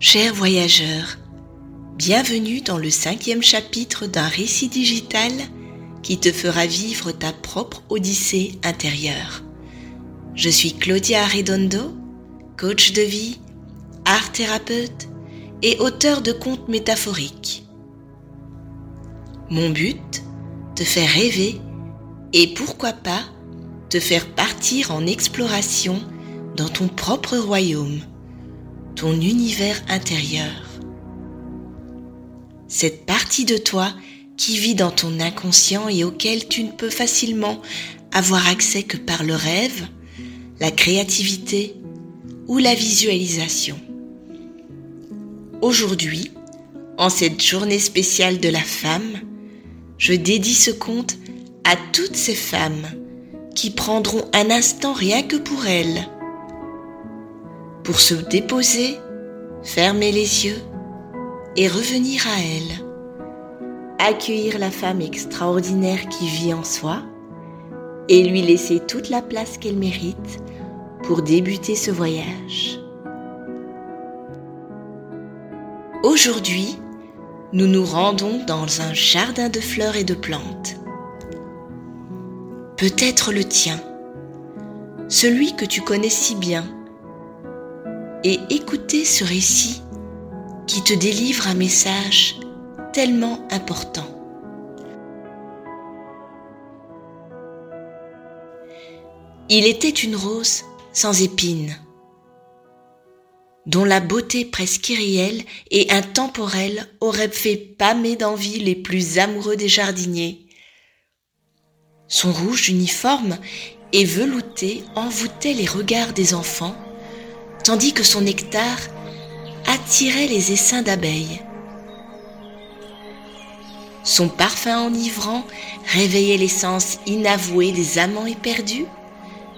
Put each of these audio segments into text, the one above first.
Chers voyageurs, bienvenue dans le cinquième chapitre d'un récit digital qui te fera vivre ta propre odyssée intérieure. Je suis Claudia Redondo, coach de vie, art thérapeute et auteur de contes métaphoriques. Mon but, te faire rêver et pourquoi pas te faire partir en exploration dans ton propre royaume ton univers intérieur. Cette partie de toi qui vit dans ton inconscient et auquel tu ne peux facilement avoir accès que par le rêve, la créativité ou la visualisation. Aujourd'hui, en cette journée spéciale de la femme, je dédie ce conte à toutes ces femmes qui prendront un instant rien que pour elles pour se déposer, fermer les yeux et revenir à elle. Accueillir la femme extraordinaire qui vit en soi et lui laisser toute la place qu'elle mérite pour débuter ce voyage. Aujourd'hui, nous nous rendons dans un jardin de fleurs et de plantes. Peut-être le tien, celui que tu connais si bien et écouter ce récit qui te délivre un message tellement important. Il était une rose sans épines, dont la beauté presque irréelle et intemporelle aurait fait pâmer d'envie les plus amoureux des jardiniers. Son rouge uniforme et velouté envoûtait les regards des enfants tandis que son nectar attirait les essaims d'abeilles. Son parfum enivrant réveillait l'essence inavouée des amants éperdus,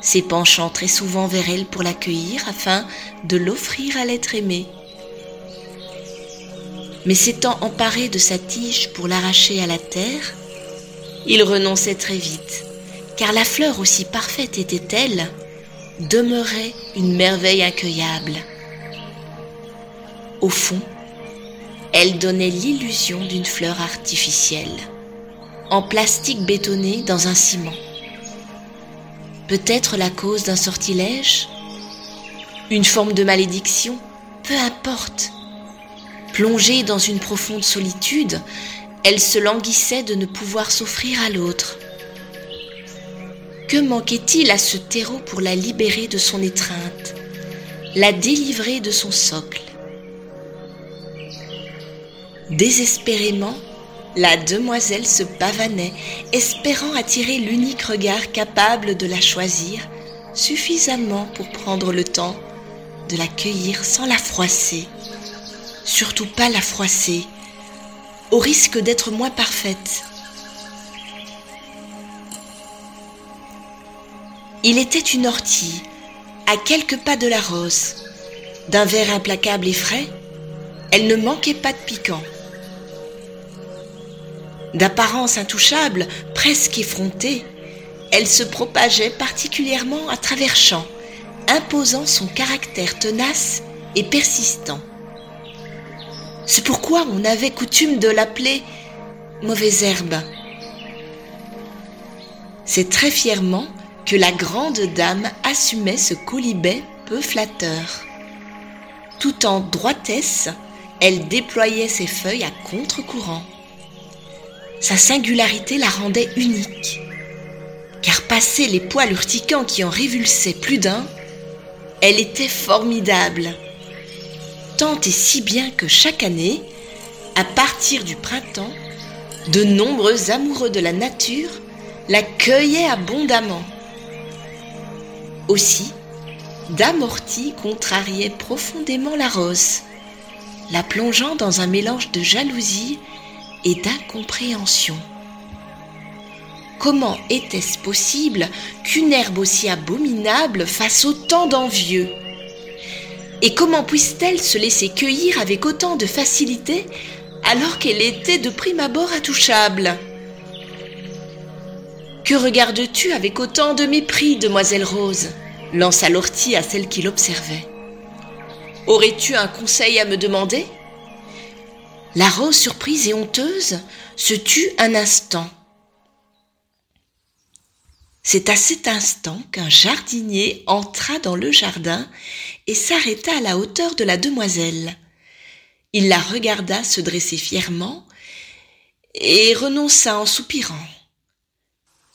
s'épanchant très souvent vers elle pour l'accueillir afin de l'offrir à l'être aimé. Mais s'étant emparé de sa tige pour l'arracher à la terre, il renonçait très vite, car la fleur aussi parfaite était-elle demeurait une merveille incueillable. Au fond, elle donnait l'illusion d'une fleur artificielle, en plastique bétonné dans un ciment. Peut-être la cause d'un sortilège? Une forme de malédiction? Peu importe. Plongée dans une profonde solitude, elle se languissait de ne pouvoir s'offrir à l'autre que manquait-il à ce terreau pour la libérer de son étreinte, la délivrer de son socle? Désespérément, la demoiselle se pavanait, espérant attirer l'unique regard capable de la choisir suffisamment pour prendre le temps de la cueillir sans la froisser. Surtout pas la froisser, au risque d'être moins parfaite. Il était une ortie, à quelques pas de la rose. D'un vert implacable et frais, elle ne manquait pas de piquant. D'apparence intouchable, presque effrontée, elle se propageait particulièrement à travers champs, imposant son caractère tenace et persistant. C'est pourquoi on avait coutume de l'appeler mauvaise herbe. C'est très fièrement que la grande dame assumait ce colibet peu flatteur. Tout en droitesse, elle déployait ses feuilles à contre-courant. Sa singularité la rendait unique, car passé les poils urticants qui en révulsaient plus d'un, elle était formidable. Tant et si bien que chaque année, à partir du printemps, de nombreux amoureux de la nature la cueillaient abondamment. Aussi, Dame Ortie contrariait profondément la rose, la plongeant dans un mélange de jalousie et d'incompréhension. Comment était-ce possible qu'une herbe aussi abominable fasse autant d'envieux? Et comment puisse-t-elle se laisser cueillir avec autant de facilité alors qu'elle était de prime abord intouchable? Que regardes-tu avec autant de mépris, demoiselle Rose lança l'ortie à celle qui l'observait. Aurais-tu un conseil à me demander? La rose, surprise et honteuse, se tut un instant. C'est à cet instant qu'un jardinier entra dans le jardin et s'arrêta à la hauteur de la demoiselle. Il la regarda se dresser fièrement et renonça en soupirant.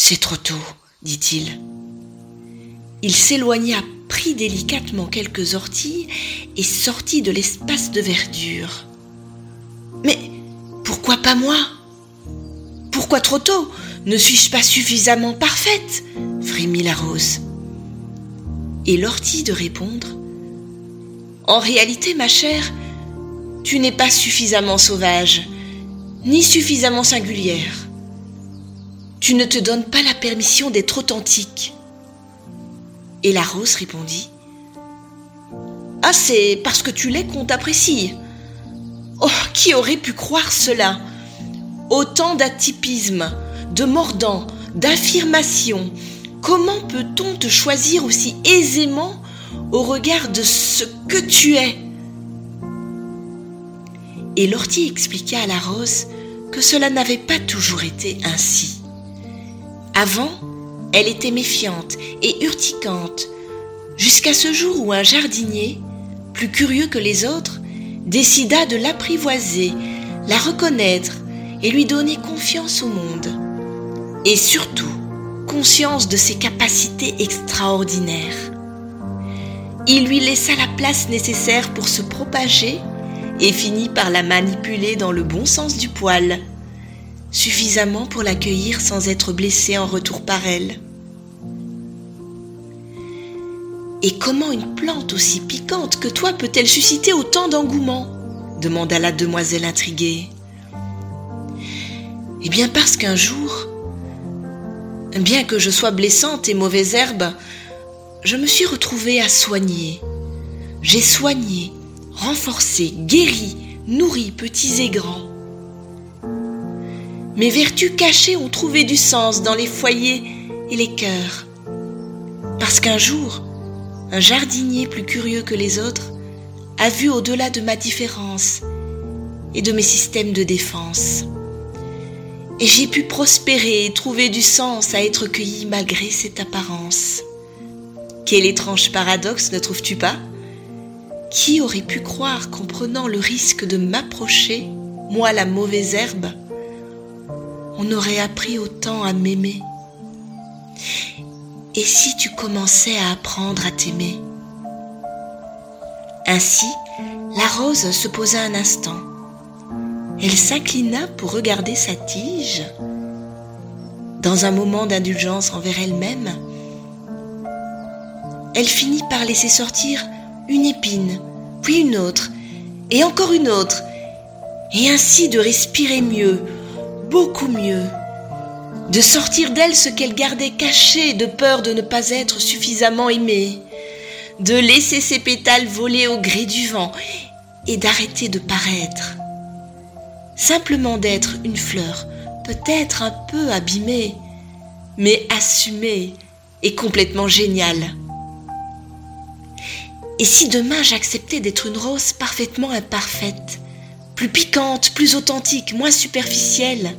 C'est trop tôt, dit-il. Il s'éloigna, prit délicatement quelques orties et sortit de l'espace de verdure. Mais pourquoi pas moi? Pourquoi trop tôt? Ne suis-je pas suffisamment parfaite? frémit la rose. Et l'ortie de répondre En réalité, ma chère, tu n'es pas suffisamment sauvage, ni suffisamment singulière. Tu ne te donnes pas la permission d'être authentique. Et la rose répondit Ah, c'est parce que tu l'es qu'on t'apprécie. Oh, qui aurait pu croire cela? Autant d'atypisme, de mordant, d'affirmation. Comment peut-on te choisir aussi aisément au regard de ce que tu es Et l'ortie expliqua à la rose que cela n'avait pas toujours été ainsi. Avant, elle était méfiante et urticante, jusqu'à ce jour où un jardinier, plus curieux que les autres, décida de l'apprivoiser, la reconnaître et lui donner confiance au monde. Et surtout, conscience de ses capacités extraordinaires. Il lui laissa la place nécessaire pour se propager et finit par la manipuler dans le bon sens du poil suffisamment pour l'accueillir sans être blessé en retour par elle. Et comment une plante aussi piquante que toi peut-elle susciter autant d'engouement demanda la demoiselle intriguée. Eh bien parce qu'un jour, bien que je sois blessante et mauvaise herbe, je me suis retrouvée à soigner. J'ai soigné, renforcé, guéri, nourri petits et grands. Mes vertus cachées ont trouvé du sens dans les foyers et les cœurs. Parce qu'un jour, un jardinier plus curieux que les autres a vu au-delà de ma différence et de mes systèmes de défense. Et j'ai pu prospérer et trouver du sens à être cueilli malgré cette apparence. Quel étrange paradoxe, ne trouves-tu pas? Qui aurait pu croire qu'en prenant le risque de m'approcher, moi la mauvaise herbe, on aurait appris autant à m'aimer. Et si tu commençais à apprendre à t'aimer? Ainsi, la rose se posa un instant. Elle s'inclina pour regarder sa tige. Dans un moment d'indulgence envers elle-même, elle finit par laisser sortir une épine, puis une autre, et encore une autre, et ainsi de respirer mieux, beaucoup mieux, de sortir d'elle ce qu'elle gardait caché de peur de ne pas être suffisamment aimée, de laisser ses pétales voler au gré du vent et d'arrêter de paraître. Simplement d'être une fleur, peut-être un peu abîmée, mais assumée et complètement géniale. Et si demain j'acceptais d'être une rose parfaitement imparfaite, plus piquante, plus authentique, moins superficielle.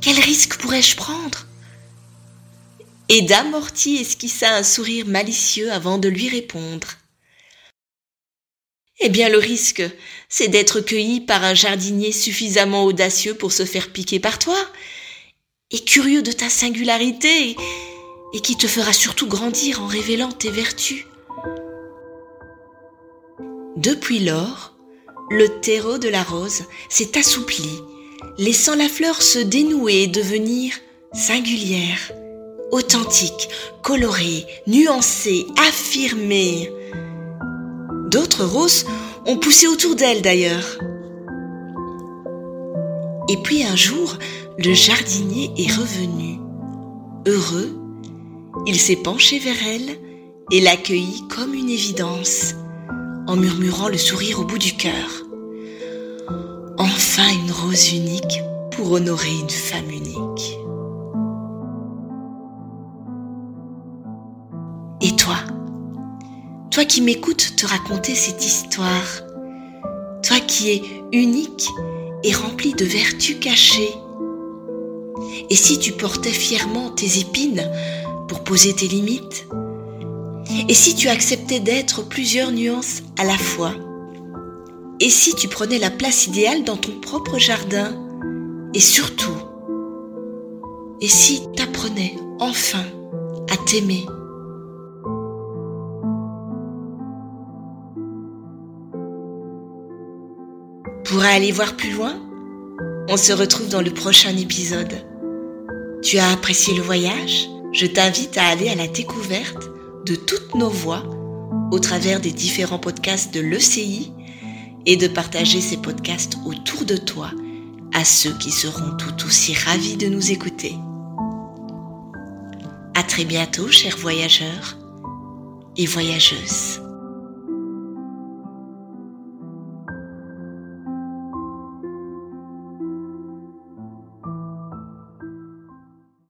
Quel risque pourrais-je prendre? Et Dame Morty esquissa un sourire malicieux avant de lui répondre. Eh bien, le risque, c'est d'être cueilli par un jardinier suffisamment audacieux pour se faire piquer par toi, et curieux de ta singularité, et qui te fera surtout grandir en révélant tes vertus. Depuis lors, le terreau de la rose s'est assoupli, laissant la fleur se dénouer et devenir singulière, authentique, colorée, nuancée, affirmée. D'autres roses ont poussé autour d'elle d'ailleurs. Et puis un jour, le jardinier est revenu. Heureux, il s'est penché vers elle et l'accueillit comme une évidence en murmurant le sourire au bout du cœur. Enfin une rose unique pour honorer une femme unique. Et toi? Toi qui m'écoutes te raconter cette histoire, toi qui es unique et rempli de vertus cachées. Et si tu portais fièrement tes épines pour poser tes limites Et si tu acceptais d'être plusieurs nuances à la fois? Et si tu prenais la place idéale dans ton propre jardin? Et surtout, et si t'apprenais enfin à t'aimer? Pour aller voir plus loin, on se retrouve dans le prochain épisode. Tu as apprécié le voyage? Je t'invite à aller à la découverte de toutes nos voix au travers des différents podcasts de l'ECI et de partager ces podcasts autour de toi à ceux qui seront tout aussi ravis de nous écouter. À très bientôt, chers voyageurs et voyageuses.